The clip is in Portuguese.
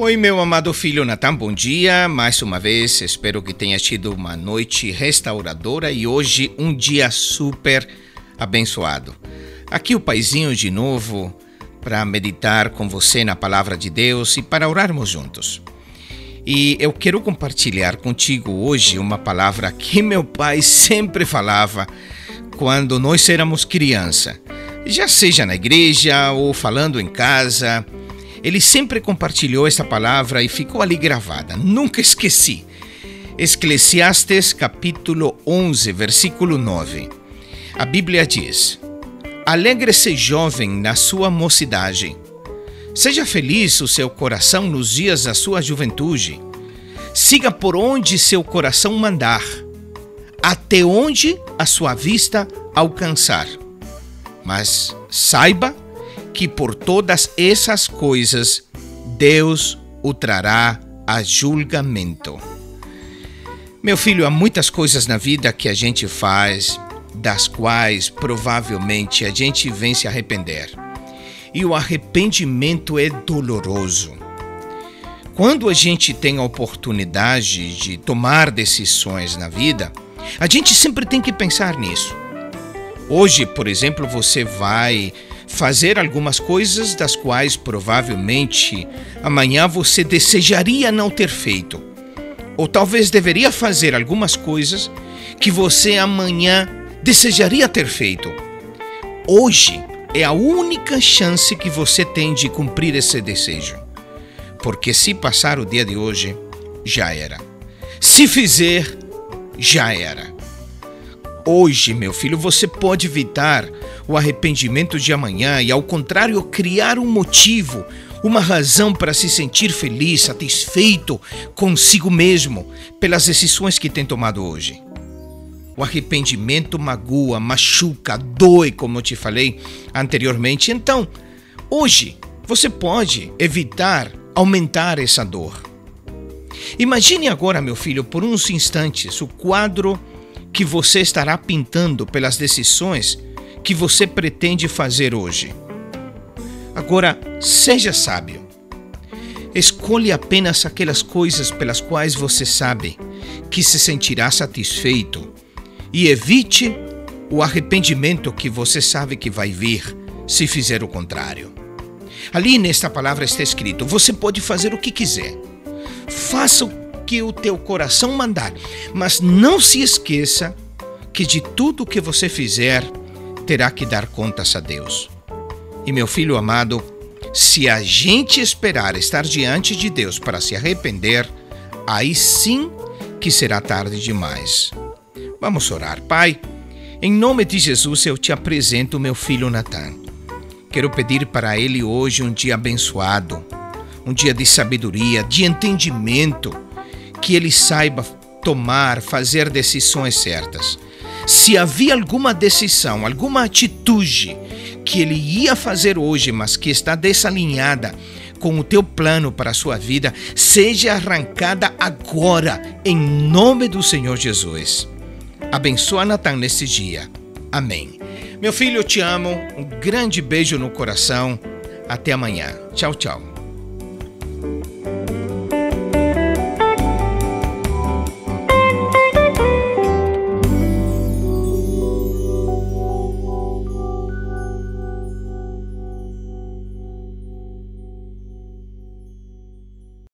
Oi, meu amado filho Natan, bom dia. Mais uma vez, espero que tenha tido uma noite restauradora e hoje um dia super abençoado. Aqui o Paizinho de novo para meditar com você na palavra de Deus e para orarmos juntos. E eu quero compartilhar contigo hoje uma palavra que meu pai sempre falava quando nós éramos criança, já seja na igreja ou falando em casa ele sempre compartilhou esta palavra e ficou ali gravada. Nunca esqueci. Eclesiastes capítulo 11, versículo 9. A Bíblia diz: Alegre-se jovem na sua mocidade. Seja feliz o seu coração nos dias da sua juventude. Siga por onde seu coração mandar, até onde a sua vista alcançar. Mas saiba que por todas essas coisas Deus o trará a julgamento. Meu filho, há muitas coisas na vida que a gente faz, das quais provavelmente a gente vem se arrepender. E o arrependimento é doloroso. Quando a gente tem a oportunidade de tomar decisões na vida, a gente sempre tem que pensar nisso. Hoje, por exemplo, você vai fazer algumas coisas das quais provavelmente amanhã você desejaria não ter feito. Ou talvez deveria fazer algumas coisas que você amanhã desejaria ter feito. Hoje é a única chance que você tem de cumprir esse desejo. Porque se passar o dia de hoje, já era. Se fizer, já era. Hoje, meu filho, você pode evitar o arrependimento de amanhã e, ao contrário, criar um motivo, uma razão para se sentir feliz, satisfeito consigo mesmo pelas decisões que tem tomado hoje. O arrependimento magoa, machuca, dói, como eu te falei anteriormente. Então, hoje, você pode evitar aumentar essa dor. Imagine agora, meu filho, por uns instantes, o quadro que você estará pintando pelas decisões que você pretende fazer hoje. Agora, seja sábio. Escolha apenas aquelas coisas pelas quais você sabe que se sentirá satisfeito e evite o arrependimento que você sabe que vai vir se fizer o contrário. Ali nesta palavra está escrito: você pode fazer o que quiser. Faça o que o teu coração mandar, mas não se esqueça que de tudo que você fizer, terá que dar contas a Deus. E meu filho amado, se a gente esperar estar diante de Deus para se arrepender, aí sim que será tarde demais. Vamos orar, Pai. Em nome de Jesus eu te apresento meu filho Natan. Quero pedir para ele hoje um dia abençoado, um dia de sabedoria, de entendimento, que ele saiba tomar, fazer decisões certas se havia alguma decisão, alguma atitude que ele ia fazer hoje, mas que está desalinhada com o teu plano para a sua vida, seja arrancada agora, em nome do Senhor Jesus. Abençoa Natan nesse dia. Amém. Meu filho, eu te amo. Um grande beijo no coração. Até amanhã. Tchau, tchau.